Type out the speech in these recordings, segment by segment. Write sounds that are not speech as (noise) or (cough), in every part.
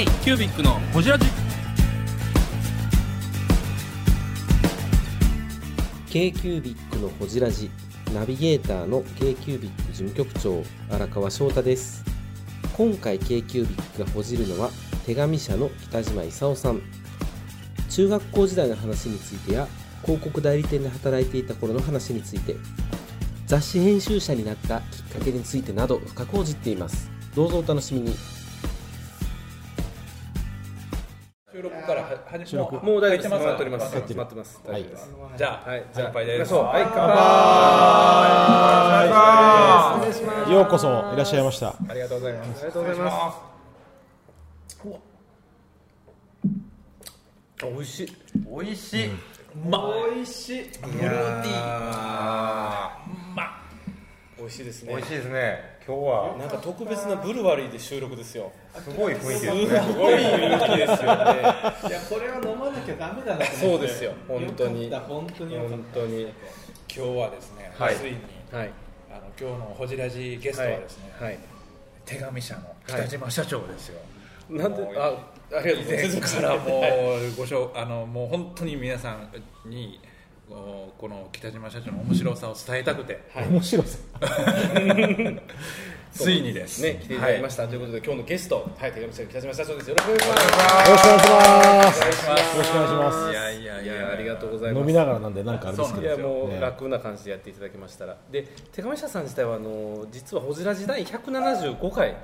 K キュービックのホジラジ。K q u b i c のほじラジ。ナビゲーターの k q u b i c 事務局長荒川翔太です。今回 k q u b i c がほじるのは手紙社の北島勲さん。中学校時代の話についてや広告代理店で働いていた頃の話について雑誌編集者になったきっかけについてなど深く報じっています。どうぞお楽しみに。収録からはは収録。もう大丈夫です。もう大丈夫です。回っております。待ってます。はい大丈夫ですじゃあはい。じゃあ乾杯です。行きましょうはい乾杯。ようこそいらっしゃいました。ありがとうございます。ありがとうございます。あ美味しい。美味しい、い美味しい。フルーティー味しいですね。美味しいですね。今日は。なんか特別なブルワリーで収録ですよ。すごい雰囲気ですね。すごい。雰囲気ですよね。いやこれは飲まなきゃダメだなそうですよ。本当に。よかった本当によかっ本当に。今日はですねはい。ついにはい。あの今日のホジラジゲストはですねはい。手紙社の北島社長ですよ。なんであありがとうござい以ます。前からもうご紹あのもう本当に皆さんにこの北島社長の面白さを伝えたくて。面白さ。(laughs) ついにです。ね来ていただきました、ということで今日のゲストはい手紙社の北島社長です。よろしくお願いします。よろしくお願いします。お願いします。よろしくお願いしますいやいやいやありがとうございます。飲みながらなんでなんかあれですけど。いやもうね。楽な感じでやっていただきましたら。で手紙社さん自体はあの実は「ホジラ時代175回、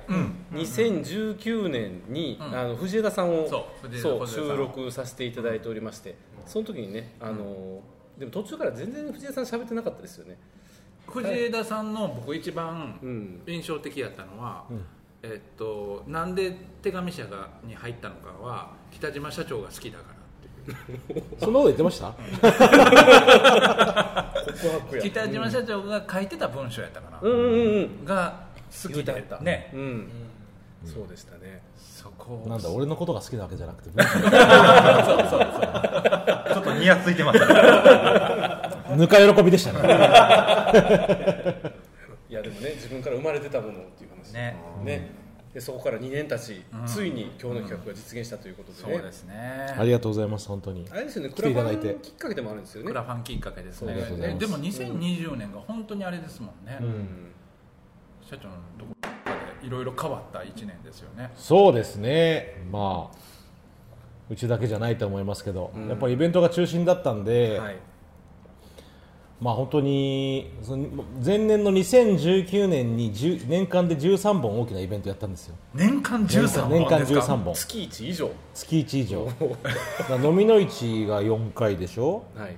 2019年に、あの藤枝さんをそう藤枝そう藤枝さん。を収録させていただいておりまして。その時にねあの、でも途中から全然藤枝さん喋ってなかったですよね。藤枝さんの僕一番うん。印象的やったのは、えっと、なんで手紙社がに入ったのかは北島社長が好きだからっていう。(laughs) そんなこと言ってました？(laughs) 北島社長が書いてた文章やったかな、うん。うん。うん。が好きでね。うん、うん、そうでしたね。そこを。なんだ俺のことが好きなわけじゃなくて、ちょっとニヤついてますね。ぬか喜びでしたね。(laughs) いやでもね自分から生まれてたものっていう話。ね。ね。でそこから2年経ち、ついに今日の企画が実現したということでね、そうですね。ありがとうございます本当に。あれですよね、来クラファンきっかけでもあるんですよね。ク。ラファンきっかけですね。でも2020年が本当にあれですもんね、うん。社長のとこいろいろ変わった1年ですよね。そうですね。まあうちだけじゃないと思いますけど、やっぱりイベントが中心だったんで、はい、まあ本当に前年の2019年に10年間で13本大きなイベントやったんですよ。年間13本年間ですか？13本。月1以上、月1以上。飲みの市が4回でしょ？はい、で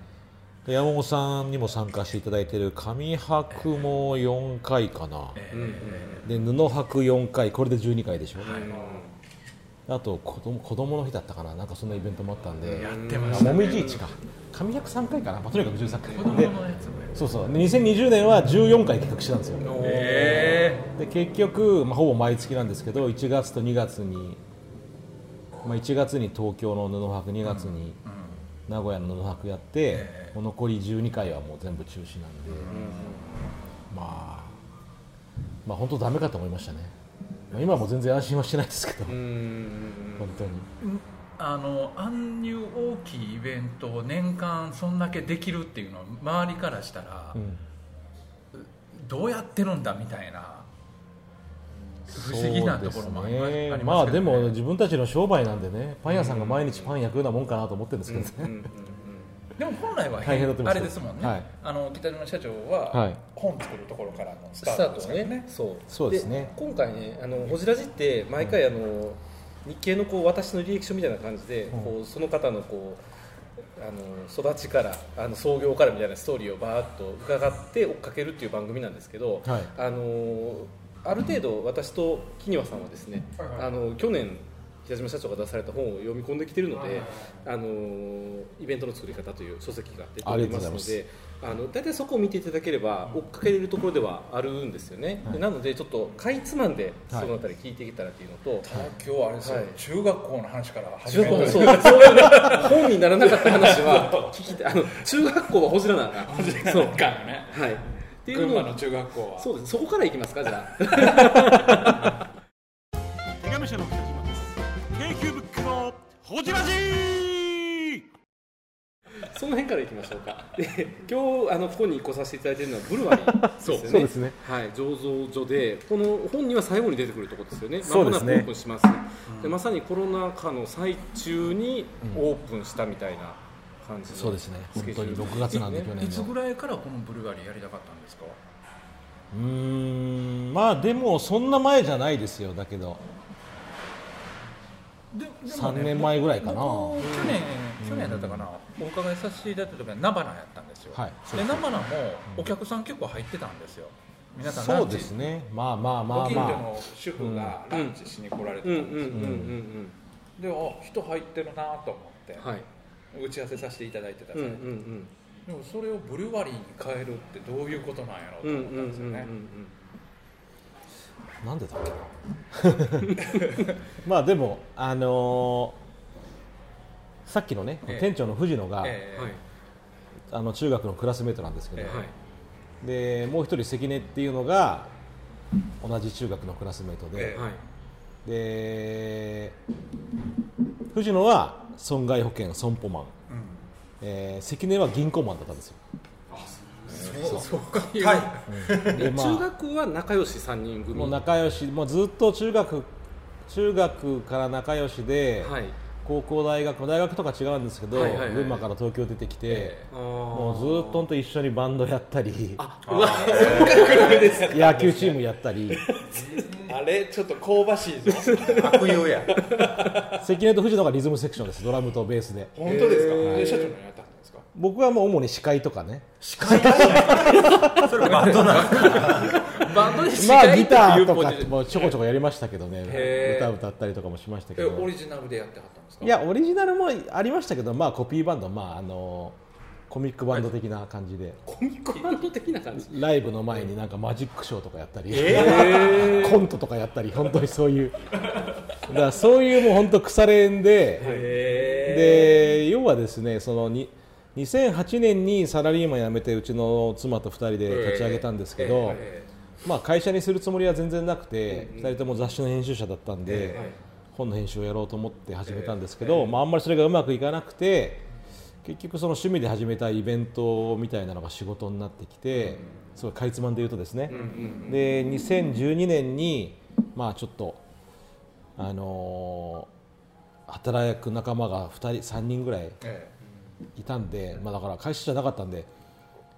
山本さんにも参加していただいている上博も4回かな、で布博4回これで12回でしょ、あと子供子供の日だったかな。なんかそんなイベントもあったんで。やってまあしたもみじ市か。上百3回かな、まあ、とにかく13回。で子供のやつもそうそう。で2020年は14回企画してたんですよ。えで結局、まあ、ほぼ毎月なんですけど1月と2月に、まあ、1月に東京の布博2月に名古屋の布博やって、もう残り12回はもう全部中止なんで、まあまあ本当ダメかと思いましたね、まあ、今はもう全然安心はしてないですけど、うん本当に。あのあんいう大きいイベントを年間そんだけできるっていうのは周りからしたら、うん。どうやってるんだみたいな不思議なところもありますそうですね。ありまあでも自分たちの商売なんでねパン屋さんが毎日パン焼くようなもんかなと思ってるんですけどね、でも本来は大変だと思います。あれですもんね、はい。あの北島社長ははい。本作るところからのスターートですからトはね、そうそうですね。今回ね、あのホジラジって毎回あの、日系のこう私の履歴書みたいな感じで、こうその方のこうあの育ちからあの創業からみたいなストーリーをバーッと伺って追っかけるっていう番組なんですけど、はい。あのある程度私と木庭さんはですね、あの去年北島社長が出された本を読み込んできてるので、あのイベントの作り方という書籍が出ておりますのであの大体そこを見ていただければ追っかけれるところではあるんですよね、でなのでちょっとかいつまんでそのあたり聞いていけたらというのと、今日はあれですよ、はい。中学校の話から始中めるそう。(laughs) そういうね本にならなかった話は聞きたい。あの中学校はほじらなあかんそう。かはいっていうのを群馬の中学校は。そうです。そこからいきますかじゃあ。手紙社の北島です。Q ホジラジその辺からいきましょうか。で、今日あのここに来させていただいているのはブルワリーですよね。そう。ですね。はい、醸造所で、この本には最後に出てくるところですよね。そうですね。間もなくオープンします。で、まさにコロナ禍の最中にオープンしたみたいな感じのそうですね。本当にジュール。6月なんで去い年の。つぐらいからこのブルガリーやりたかったんですか？うーん。まあでもそんな前じゃないですよだけど。でで3年前ぐらいかな。僕去年去年だったかな、お伺いさせていただいた時は菜花やったんですよ、はいで菜花もお客さん結構入ってたんですよ。皆さんランチ。そうですね。まあまあまご近所あまあの主婦がランチしに来られてうんうんたんですよ、うんうん。であ人入ってるなと思って、うん。はい。打ち合わせさせていただいてたうんうん際に、でもそれをブルワリーに変えるってどういうことなんやろうとうんうん思ったんですよね、なんでだっけな？(laughs) まあでもあのーさっきのね、ええ。店長の藤野が、えあの中学のクラスメートなんですけど。でもう一人関根っていうのが同じ中学のクラスメートで。で藤野は損害保険損保マン、えー関根は銀行マンだったんですよ。そう。そう。いう、はい。でまあ。中学は仲良し三人組？もう仲良しもうずっと中学中学から仲良しで、はい。高校大学大学とか違うんですけど、はいはいはい。群馬から東京出てきて、えもうずもっと本当一緒にバンドやったり。(laughs) 野球チームやったり。(laughs) あれちょっと香ばしいぞ。悪友や。(laughs) 関根と藤野がリズムセクションですドラムとベースで。本当ですか、で社長何やったんですか僕はもう主に司会とかね。それバンドな (laughs) バンドで司まあギターとかもちょこちょこやりましたけどね。歌歌ったりとかもしましたけえどオリジナルでやってはったんですか？いやオリジナルもありましたけどまあコピーバンドまああのコミックバンド的な感じで。コミックバンド的な感じ？ライブの前になんかマジックショーとかやったり、え (laughs) コントとかやったり本当にそういう。だからそういうもう本当腐れ縁で、で要はですねそのに2008年にサラリーマン辞めてうちの妻と2人で立ち上げたんですけど、えまあ、会社にするつもりは全然なくて、2人とも雑誌の編集者だったんで、え本の編集をやろうと思って始めたんですけど、まあ、あんまりそれがうまくいかなくて結局その趣味で始めたイベントみたいなのが仕事になってきて、すごいかいつまんで言うとですね、で2012年にまあちょっとあのー働く仲間が2人3人ぐらいえいたんで、まあ、だから会社じゃなかったんで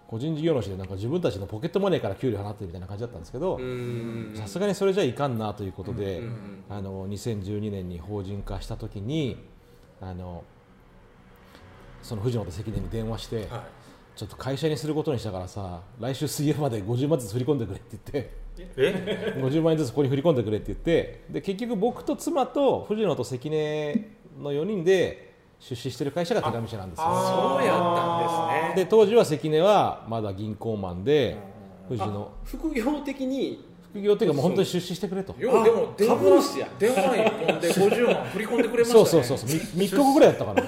個人事業主でなんか自分たちのポケットマネーから給料払ってるみたいな感じだったんですけどうん。さすがにそれじゃいかんなということで、あの2012年に法人化した時にあのその藤本関根に電話して、はいちょっと会社にすることにしたからさ来週水曜まで50万ずつ振り込んでくれって言って。え？50万円ずつここに振り込んでくれって言ってで結局僕と妻と藤野と関根の4人で出資してる会社が手紙社なんですよ。そうやったんですね。で当時は関根はまだ銀行マンで藤野。副業的に？副業っていうかもう本当に出資してくれと。ようでも電話株主や。電話一本で (laughs) 50万振り込んでくれましたね。そうそうそうそう。3, 日後ぐらいやったかな。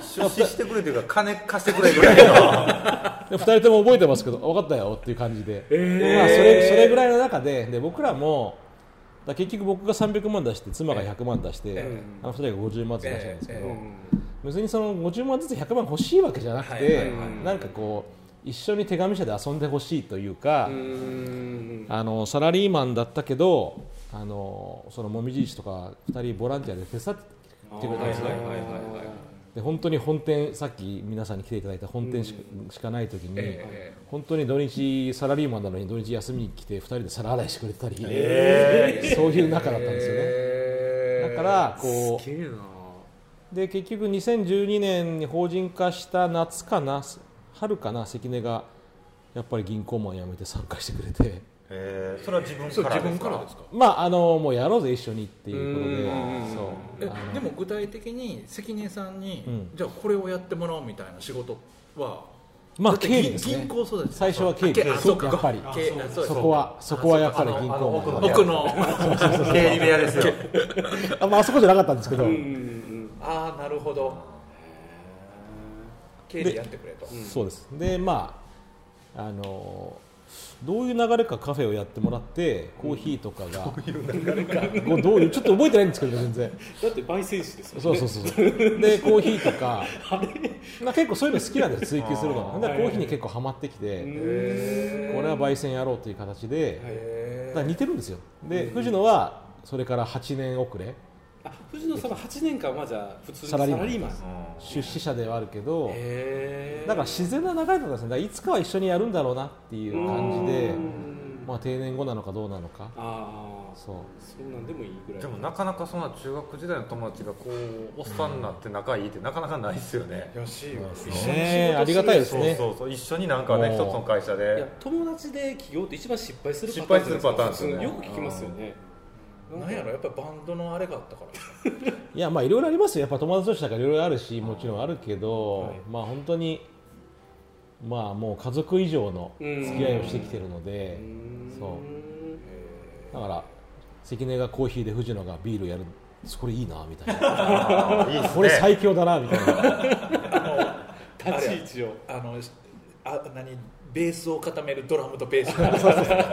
出資してくれというか金貸してくれぐらいの。(laughs) で2人とも覚えてますけど分かったよっていう感じで、まあ、それそれぐらいの中でで僕らもだ結局僕が300万出して妻が100万出して、あの2人が50万ずつ出したんですけど、ええ別にその50万ずつ100万欲しいわけじゃなくて、なんかこう一緒に手紙社で遊んでほしいというか、うん。あのサラリーマンだったけどあのそのもみじ石とか2人ボランティアで手伝ってくれたんですよ。で本当に本店さっき皆さんに来ていただいた本店しか,、しかない時に、え本当に土日サラリーマンなのに土日休みに来て2人で皿洗いしてくれたり、そういう仲だったんですよね、えだからこ。うで結局2012年に法人化した夏かな春かな関根がやっぱり銀行マン辞めて参加してくれて。えー。それは自分からそう自ですか分からですか？まああのもうやろうぜ一緒にっていうことで。うん。そう。でも具体的に関根さんに、うん。じゃあこれをやってもらおうみたいな仕事はまあ経理ですね。銀行そうです最初は経理。そうか。やっぱり。そうそこはそこはやっぱり銀行マン。奥の奥の経理部屋ですよ。(laughs) あ,、まああそこじゃなかったんですけど、ああなるほど。経理やってくれと。そうです。でまああのどういう流れかカフェをやってもらってコーヒーとかがどういう流れか。どういうちょっと覚えてないんですけど全然。だって焙煎士ですよそうそうそうそう。でコーヒーとか。(laughs) まあ結構そういうの好きなんです追求するの。がだからコーヒーに結構ハマってきてこれは焙煎やろうという形で。だ似てるんですよ。で藤野はそれから8年遅れあ藤野さんは8年間はじゃあ普通にササラリーマン。ラリーマン。出資者ではあるけどへだから自然な流れとかですねいつかは一緒にやるんだろうなっていう感じでまあ定年後なのかどうなのか。ああそう。そんなんでもいいぐらい。でもなかなかそんな中学時代の友達がこうおっさんになって仲いいってなかなかないですよね、よしよ。ねありがたいですね。そうそうそう一緒になんかね一つの会社いやで友達で起業って一番失敗する失敗するパターンですよね。よく聞きますよねなんやろやっぱりバンドのあれがあったから。(laughs) いやまあいろいろありますよ。やっぱ友達同士だからいろいろあるしもちろんあるけど、はい。まあ本当にまあもう家族以上の付き合いをしてきてるのでそう。だから関根がコーヒーで藤野がビールやるこれいいなみたいな。(laughs) いいね。これ最強だなみたいな。立ち位置を。あのあ何ベースを固めるドラムとベース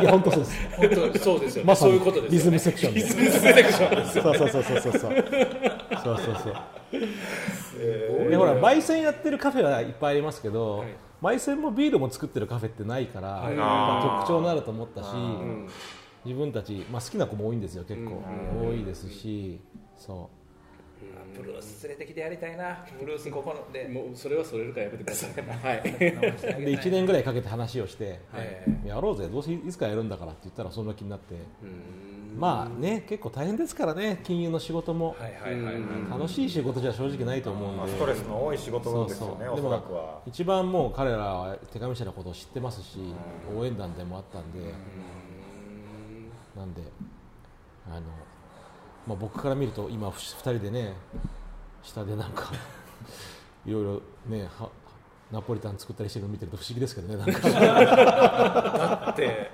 いや本当そうです。本当そうですよね、まさにそういうことですよね。リズムセクションでリズムセクションですよそうそうそうそうそう。そうそうそうそう。でほら焙煎やってるカフェはいっぱいありますけど、はい。焙煎もビールも作ってるカフェってないから、はい。特徴になると思ったし、うん。自分たち、まあ、好きな子も多いんですよ結構、多いですしそブルース連れてきてやりたいな。ブルースここので。もうそれはそれるからやめてくださいはいうで1年ぐらいかけて話をして、えやろうぜどうせいつかやるんだからって言ったらそんな気になって、まあね結構大変ですからね金融の仕事も、はいはいはいはい。楽しい仕事じゃ正直ないと思うんで、まあストレスの多い仕事ですよねおそでもらくは。一番もう彼らは手紙者のことを知ってますし、応援団でもあったんで、なんであの、まあ、僕から見ると今2人でね下でなんかいろいろねはナポリタン作ったりしてるの見てると不思議ですけどねなんか。だって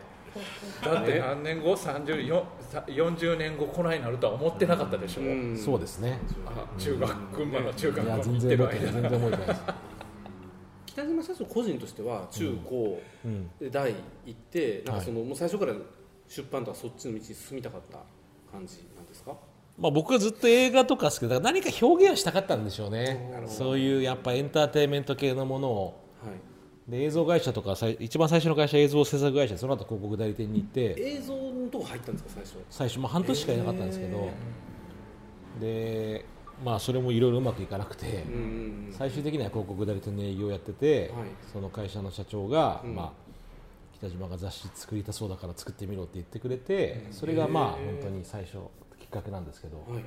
だって何年後？34 40年後こないなるとは思ってなかったでしょ、うん。そうですね。あ中学群馬の中学校に。全然行ってる全然覚えてないです、北島社長個人としては中高うん、で大行ってなんはいかそのもう最初から出版とかそっちの道に進みたかった感じですか？まあ、僕はずっと映画とか好きでだ何か表現をしたかったんでしょうね。そういうやっぱエンターテインメント系のものを。はい。で映像会社とか一番最初の会社映像制作会社でその後広告代理店に行って。映像のとこ入ったんですか最初？最初、まあ、半年しかいなかったんですけど、でまあそれもいろいろうまくいかなくて、最終的には広告代理店の営業をやってて、はい。その会社の社長が、うん。まあ、北島が雑誌作りたそうだから作ってみろって言ってくれてそれがまあ本当に最初かけなんですけど、はい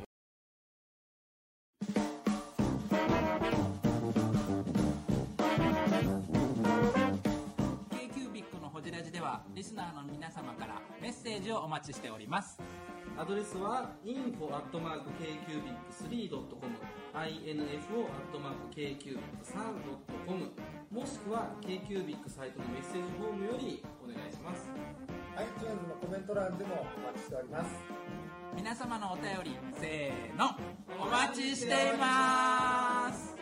k q b i c のホジラジではリスナーの皆様からメッセージをお待ちしております。アドレスは info.kcubic3.com info.kcubic3.com もしくは KQBIC サイトのメッセージフォームよりお願いします。iTunes のコメント欄でもお待ちしております皆様のお便りせーの。お待ちしています。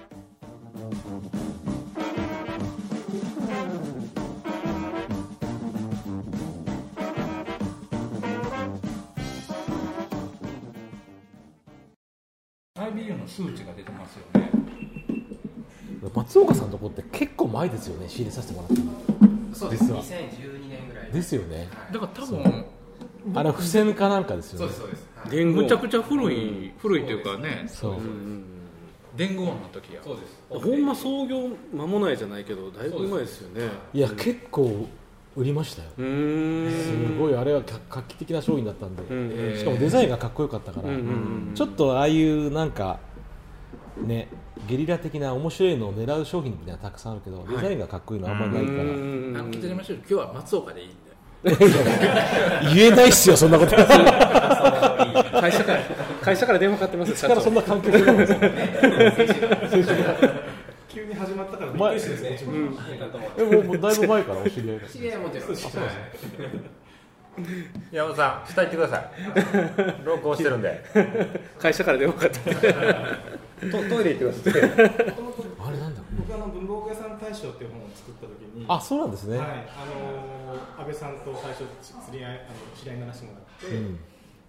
ー IBU の数値が出てますよね。松岡さんのとこって結構前ですよね仕入れさせてもらったのそうです。実は。2012年ぐらいですよね。だから多分あれ付箋かなんかですよね。そうですそうです、はい伝言むちゃくちゃ古い古いというかね。そう。伝言音の時や。そうです。ほんま創業間もないじゃないけどだいぶ前ですよね。いや結構売りましたよ。すごいあれは画画期的な商品だったんで、うんしかもデザインがかっこよかったから、うんうんうんちょっとああいうなんかねゲリラ的な面白いのを狙う商品みたいなのたくさんあるけど、デザインがかっこいいのはあんまりないから、今日は松岡でいいんで (laughs) 言えないっすよそんなこと。(laughs) 会社から会社から電話かかってますそんな関係ない急に始まったからびっく前りしてですね、でももうだいぶ前からお知り合いが知り合いもちろん。はい山本さん下行ってください。録音してるんで。会社から電話かかって。トトイレ行ってください。(laughs) あれなんだ僕あの文房具屋さん大大賞っていう本を作った時にあそうなんですね。はいあのー安倍さんと最初知り合いあの知り合いにならせてもらって、うん。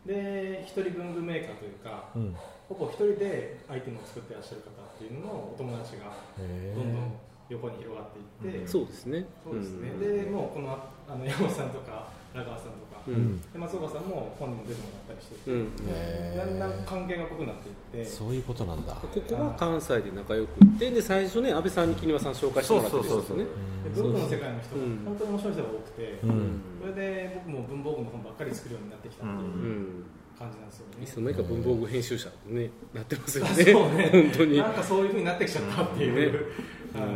で一人文具メーカーというか、うん。ほぼ一人でアイテムを作ってらっしゃる方っていうののお友達がどんどん横に広がっていって、そうですね。そうですね、うん。でもうこのあの山本さんとか中川さんとか、うん。で松岡さんも本にも出てもらったりしてて、うん。だんだん関係が濃くなっていって。そういうことなんだ。ここは関西で仲良くってで最初ね安倍さんに木庭さん紹介してもらってるんですよね。で文具の世界の人がうん。本当に面白い人が多くて、うん。それで僕も文房具の本ばっかり作るようになってきたっていううん。感じなんですよね、いつの間にか文房具編集者に、ね、なってますよね。ね。本当に。なんかそういうふうになってきちゃったっていう、はい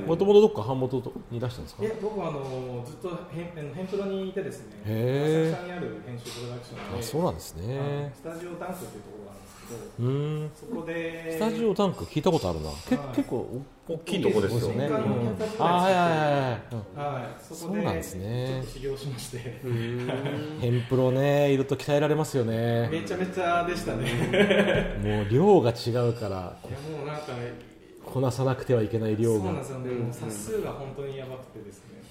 もともとどっか版元に出したんですか？いや僕はあのずっとヘンヘンプロにいてですね。浅草にある編集プロダクションで。あそうなんですね。はい。スタジオダンクっていうところがあるんですけど。うーん。そこで。スタジオタンク聞いたことあるな。けはい。結構大きいとこですよね、うん200冊ぐらいあはいはいはいはい。うん。はい。そこでそうなんですね。ちょっと修行しまして。ヘンプロねいると鍛えられますよね。めちゃめちゃでしたね。もう量が違うから。いやもうなんかこなさなくてはいけない量が。そうなんですよ。ね、冊数が本当にやばくてですね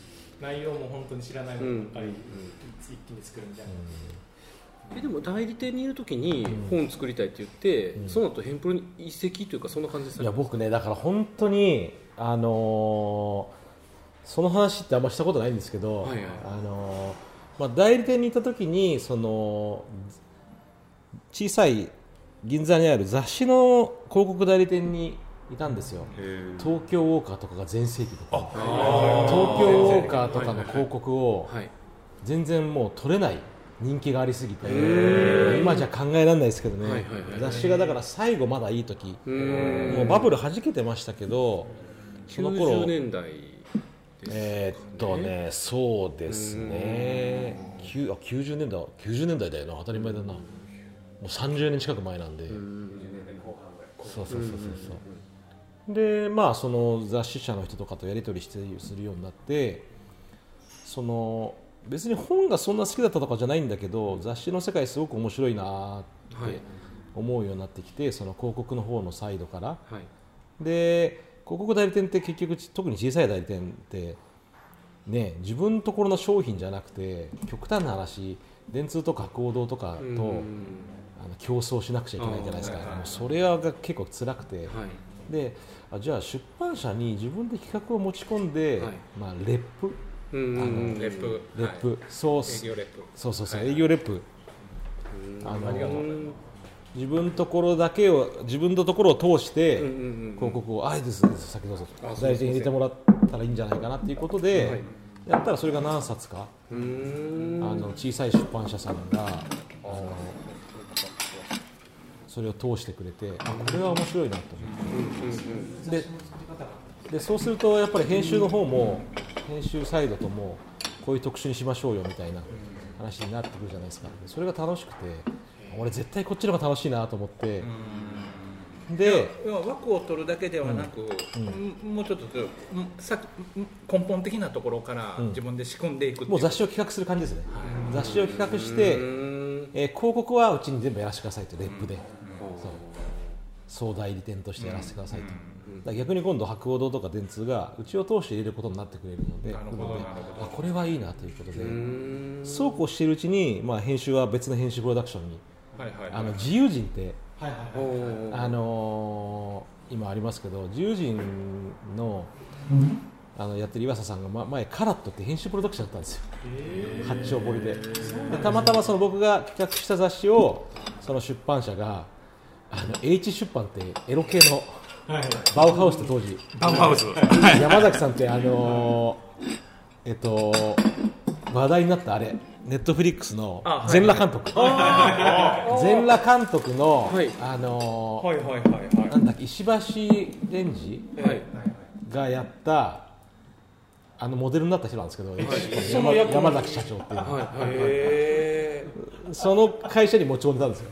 内容も本当に知らないものばっかり一気に作るみたいな、えでも代理店にいる時に本作りたいって言って、その後ヘンプロに移籍というかそんな感じですいや僕ねだから本当にあのーその話ってあんましたことないんですけど、はいはいあのまあ、代理店にいた時にその小さい銀座にある雑誌の広告代理店にいたんですよ。東京ウォーカーとかが全盛期とか。東京ウォーカーとかの広告をはい。全然もう取れない人気がありすぎてー。今じゃ考えられないですけどね、雑誌がだから最後まだいい時。もうバブル弾けてましたけどその頃90年代えーっとねそうですね。きゅうあ90年代90年代だよな。当たり前だな。もう30年近く前なんで。そうそうそうそうそうでまあその雑誌社の人とかとやり取りしてするようになってその別に本がそんな好きだったとかじゃないんだけど雑誌の世界すごく面白いなって思うようになってきてその広告の方のサイドから。はい。で広告代理店って結局特に小さい代理店ってね自分のところの商品じゃなくて極端な話電通とか博報堂とかとうん。あの競争しなくちゃいけないじゃないですか、もうそれが結構辛くて、はいであじゃあ出版社に自分で企画を持ち込んで、はい。まあ、レップ。うんうんレップ。レップ、そう営業レップ。そうそうそう、はい。営業レップ。あのありがとう自分のところだけを自分のところを通してうんうんうん広告をあいいですいいです。先どうぞ。あ代理店に入れてもらったらいいんじゃないかなっていうことで、はい。やったらそれが何冊かあの小さい出版社さんがあのそれを通してくれてあこれは面白いなと思って。ででそうするとやっぱり編集の方も編集サイドともこういう特集にしましょうよみたいな話になってくるじゃないですか。それが楽しくて俺絶対こっちの方が楽しいなと思って。で要は枠を取るだけではなく、もうちょっとうんさうん根本的なところからうん。自分で仕組んでいくう。もう雑誌を企画する感じですね。雑誌を企画して、えー広告はうちに全部やらせてくださいとレップで、総代理店としてやらせてくださいと、だから逆に今度博報堂とか電通がうちを通して入れることになってくれるのでこれはいいなということでん。そうこうしているうちに、まあ、編集は別の編集プロダクションにはいはいあの自由人って、はいはいおはいーあのー今ありますけど自由人のあのやってる岩佐さんが、ま、前カラットって編集プロダクションだったんですよ、八丁堀で。でたまたまその僕が企画した雑誌をその出版社があの H 出版ってエロ系のバウハウスって当時。バウハウス。山崎さんってあのーえっと話題になったあれ。ネットフリックスの全裸監督。(laughs) 全裸監督の、はい。あのなんだっけ石橋蓮司はい。がやったあのモデルになった人なんですけど、山崎社長っていうのが、はその会社に持ち込んでたんですよ。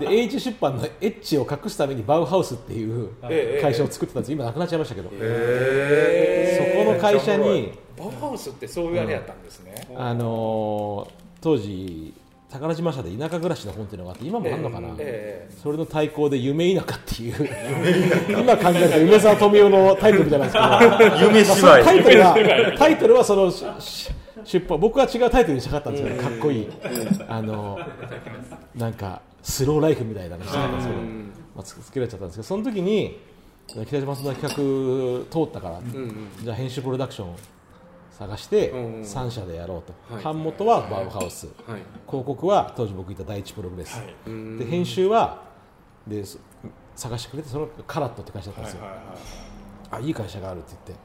で H 出版のエッチを隠すためにバウハウスっていうええ会社を作ってたんです。今なくなっちゃいましたけど、えそこの会社に。バウハウスってそういうあれやったんですね、あのー当時宝島社で田舎暮らしの本っていうのがあって今もあるのかな、えそれの対抗で夢田舎っていう今考えたら梅沢富美男のタイトルじゃないですか。(laughs) 夢芝居。タイトルはタイトルはその出版僕は違うタイトルにしたかったんですけどかっこいい。あのなんかスローライフみたいなのにしたかったんですけど、まあ、つつけられちゃったんですけど。その時に北島さんの企画通ったから、じゃあ編集プロダクションを探してうん3社でやろうと、はい。版元はバウハウス、はい。広告は当時僕いた第一プログレス、うん。で編集はでそ探してくれてそのカラットって会社だったんですよ、あいい会社があるって言って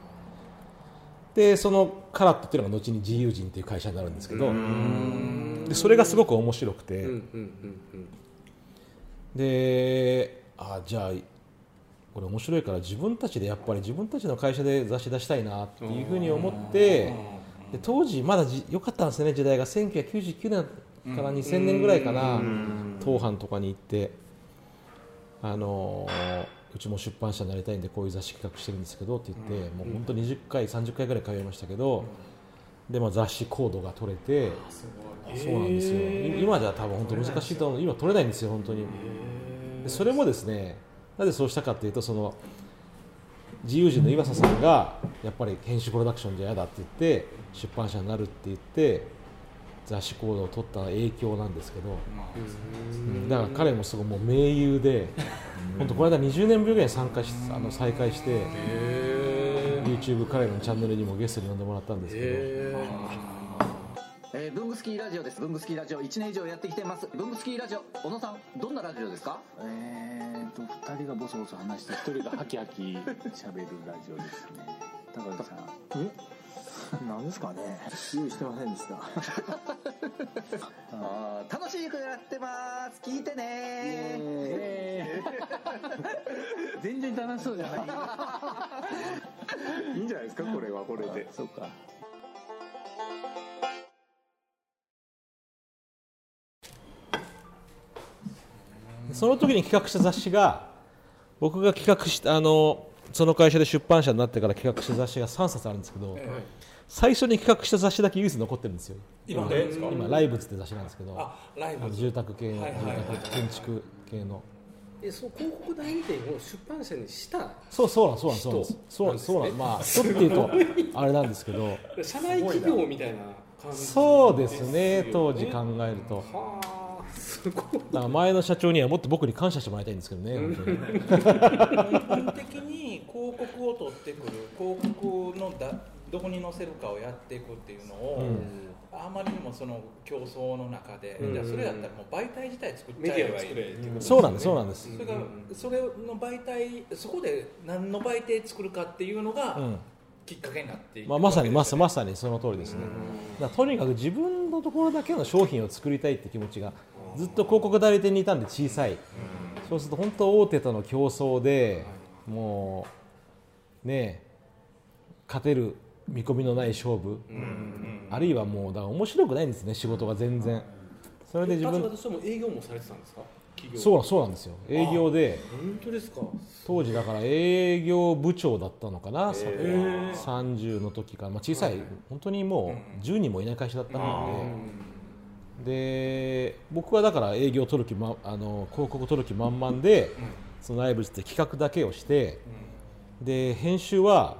でそのカラットっていうのが後に自由人っていう会社になるんですけどでそれがすごく面白くて、であじゃあこれ面白いから自分たちでやっぱり自分たちの会社で雑誌出したいなっていうふうに思ってで当時まだじ良かったんですね時代が。1999年から2000年ぐらいかな。当販とかに行って。あのーうちも出版社になりたいんでこういう雑誌企画してるんですけどって言ってもう本当20回30回ぐらい通いましたけどで、まあ、雑誌コードが取れてそうなんですよ。い今じゃ多分本当難しいと思う。今取れないんですよ本当に。でそれもですねなぜそうしたかというとその自由人の岩佐さんがやっぱり編集プロダクションじゃ嫌だって言って出版社になるって言って雑誌コードを取った影響なんですけど、うんだから彼もすごいもう盟友で本当この間20年ぶりぐらいに参加しあの再開して YouTube 彼のチャンネルにもゲストに呼んでもらったんですけど。えー、ブングスキーラジオです。ブングスキーラジオ1年以上やってきてます。ブングスキーラジオ、小野さん、どんなラジオですか？えーと、二人がボソボソ話して、一人がハキハキ喋るラジオですね。高橋さん。え？(laughs) 何ですかね用意してませんでした。(laughs) あー楽しくやってます。聞いてね (laughs) 全然楽しそうじゃない。いいんじゃないですかこれはこれで。そうか。その時に企画した雑誌が僕が企画したあのその会社で出版社になってから企画した雑誌が3冊あるんですけど、最初に企画した雑誌だけ唯一残ってるんですよ。今今ライブズって雑誌なんですけど。あライブズ。あの住宅系の、はいはい住宅建築系の。えそう広告代理店を出版社にしたそうそうなんそうなんそうなんです。そうなんそうなん。まあ人っていうとあれなんですけど。社内企業みたいな感じそうですね当時考えると。はあすごい。だから前の社長にはもっと僕に感謝してもらいたいんですけどね本当に。基本的に広告を取ってくる広告のだどこに載せるかをやっていくっていうのを、あまりにもその競争の中で、うん。じゃあそれだったらもう媒体自体作っちゃえばいいメディアを作れっていうことですね。そうなんですそうなんです。それがそれの媒体そこで何の媒体作るかっていうのがうん。きっかけになっていくまあ、まさにまさまさにその通りですね、だからとにかく自分のところだけの商品を作りたいって気持ちがずっと広告代理店にいたんで小さい、そうすると本当大手との競争でもうねえ勝てる見込みのない勝負、あるいはもうだから面白くないんですね仕事が全然、それで自分立場としても営業もされてたんですか？企業。そうそうなんですよ。営業で。本当ですか？当時だから営業部長だったのかな、さへー30の時から、まあ、小さい、本当にもう10人もいない会社だったので、で僕はだから営業取る気、ま、あの広告取る気満々で、そのライブズって企画だけをして、で編集は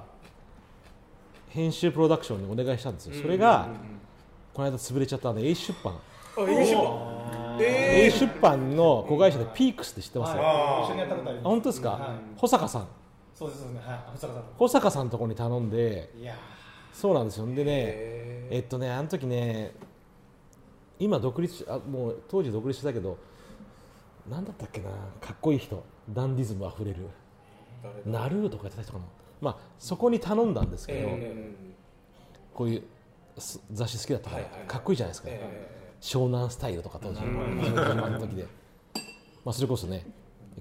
編集プロダクションにお願いしたんですよ、それが、この間潰れちゃったあの A 出版。あ A 出版。え A 出版の子会社でピークスって知ってます？はい。一緒にやったことあります。本当ですか、はい。保坂さん。そうですねはい保坂さん。保坂さんのところに頼んでいやそうなんですよ。でねえっとねあの時ね今独立しあもう当時独立したけどなんだったっけなかっこいい人。ダンディズムあふれるナルーとかやってた人かな。まあそこに頼んだんですけど、こういうす雑誌好きだったから、かっこいいじゃないですか、湘南スタイルとか当時、あの時で、まあ、それこそね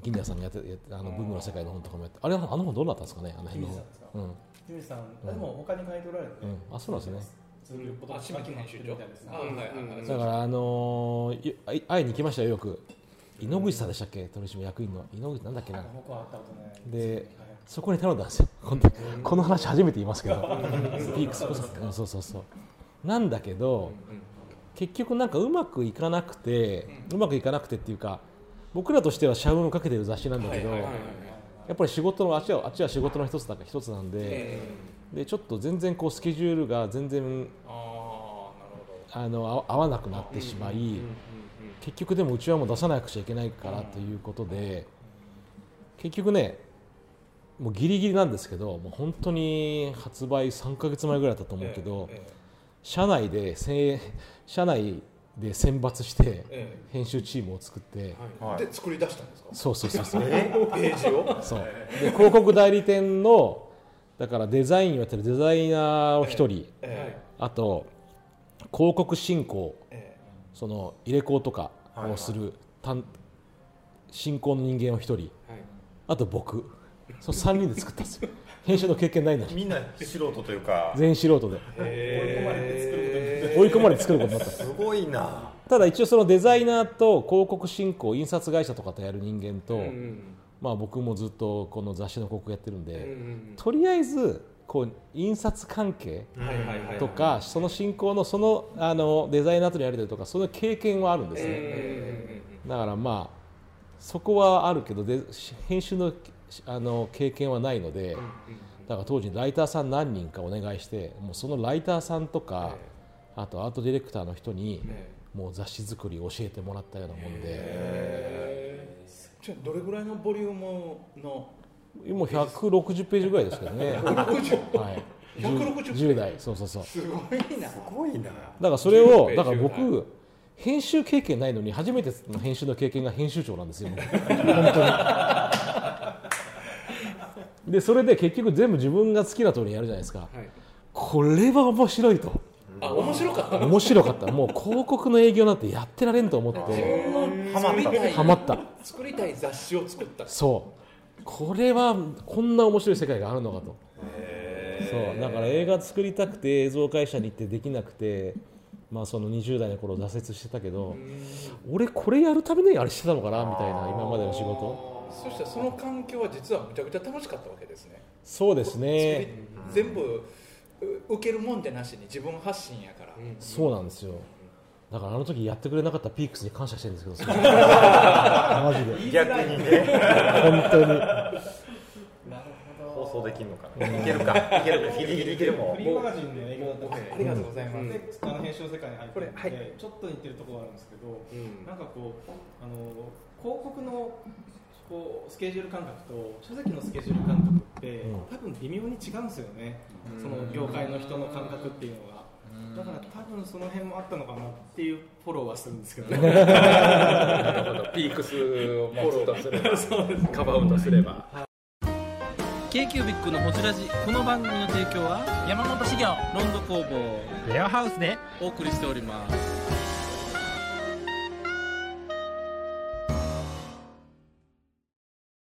金田さんがやってやってあの文具の世界の本とかもやってあれあの本どうなったんですかねあの辺の。清水さんですか？うん。さんでも他に書いておられてうん。あそうなんですね。ずっとあ島木編集長。みたいですね。あはいはいはい。だからあのーい会い会いに行きましたよよく井ノ口さんでしたっけ？取締役員の井ノ口なんだっけな？でそこに頼んだんですよ。(laughs) このこの話初めて言いますけど。ピークスこそうんそうそうそう。なんだけど結局なんかうまくいかなくて、うまくいかなくてっていうか僕らとしては社運をかけてる雑誌なんだけど、やっぱり仕事のあっちはあっちは仕事の一つだから一つなんで、えでちょっと全然こうスケジュールが全然あのあ合わなくなってしまい、結局でもうちはもう出さなくちゃいけないからということで、結局ねもうギリギリなんですけどもう本当に発売3か月前ぐらいだったと思うけど、社内でせ社内で選抜してえ編集チームを作って、はい。で作り出したんですか？そうそうそうそう。えページを？そう。で広告代理店のだからデザインをやってるデザイナーを1人、ええ。あと広告進行、えその入れ子とかをする、担進行の人間を1人、あと僕。その3人で作ったんですよ。編集の経験ないのに。みんな素人というか。全員素人で。追い込まれて作ることになった。すごいな。ただ一応そのデザイナーと広告進行印刷会社とかとやる人間と、うんまあ、僕もずっとこの雑誌の広告やってるんで、ん。とりあえずこう印刷関係とかその進行のそのあのデザイナーとのやり取りとかその経験はあるんですね、だからまあそこはあるけどで編集のあの経験はないので、だから当時ライターさん何人かお願いしてもうそのライターさんとか、あとアートディレクターの人に、もう雑誌作りを教えてもらったようなもんで、じゃあどれぐらいのボリュームのもう160ページぐらいですけどね。160はい。160 10代。そうそうそう。すごいな。すごいな。だからそれを10だから10僕編集経験ないのに初めての編集の経験が編集長なんですよ本当に。でそれで結局全部自分が好きな通りにやるじゃないですか、これは面白いと。あ面白かった面白かった。もう広告の営業なんてやってられんと思って。自分の作りたい。ハマった。作りたい雑誌を作った。そうこれはこんな面白い世界があるのかと。そうだから映画作りたくて映像会社に行ってできなくてまあその20代の頃挫折してたけど俺これやるためにあれしてたのかなみたいな今までの仕事。そしてその環境は実はめちゃくちゃ楽しかったわけですね。そうですね。全部う受けるもんでなしに自分発信やから、そうなんですよ。だからあの時やってくれなかったピークスに感謝してるんですけど (laughs) マジで。逆にね。本当にできるのかな。いけるか。いけるか。(laughs) ギリギリいけるもん。フリーマガジンの営業だったんで。ありがとうございます。であの編集の世界に入ってちょっと似てるところがあるんですけど、なんかこうあの広告のこうスケジュール感覚と書籍のスケジュール感覚って、多分微妙に違うんですよね、その業界の人の感覚っていうのが。だから多分その辺もあったのかなっていうフォローはするんですけど。ね。(laughs) なるほど。ピークスをフォローとすれば。(laughs) カバーウトすれば k q b i c のホジラジ。この番組の提供は山本資源ロンド工房レアハウスで。お送りしております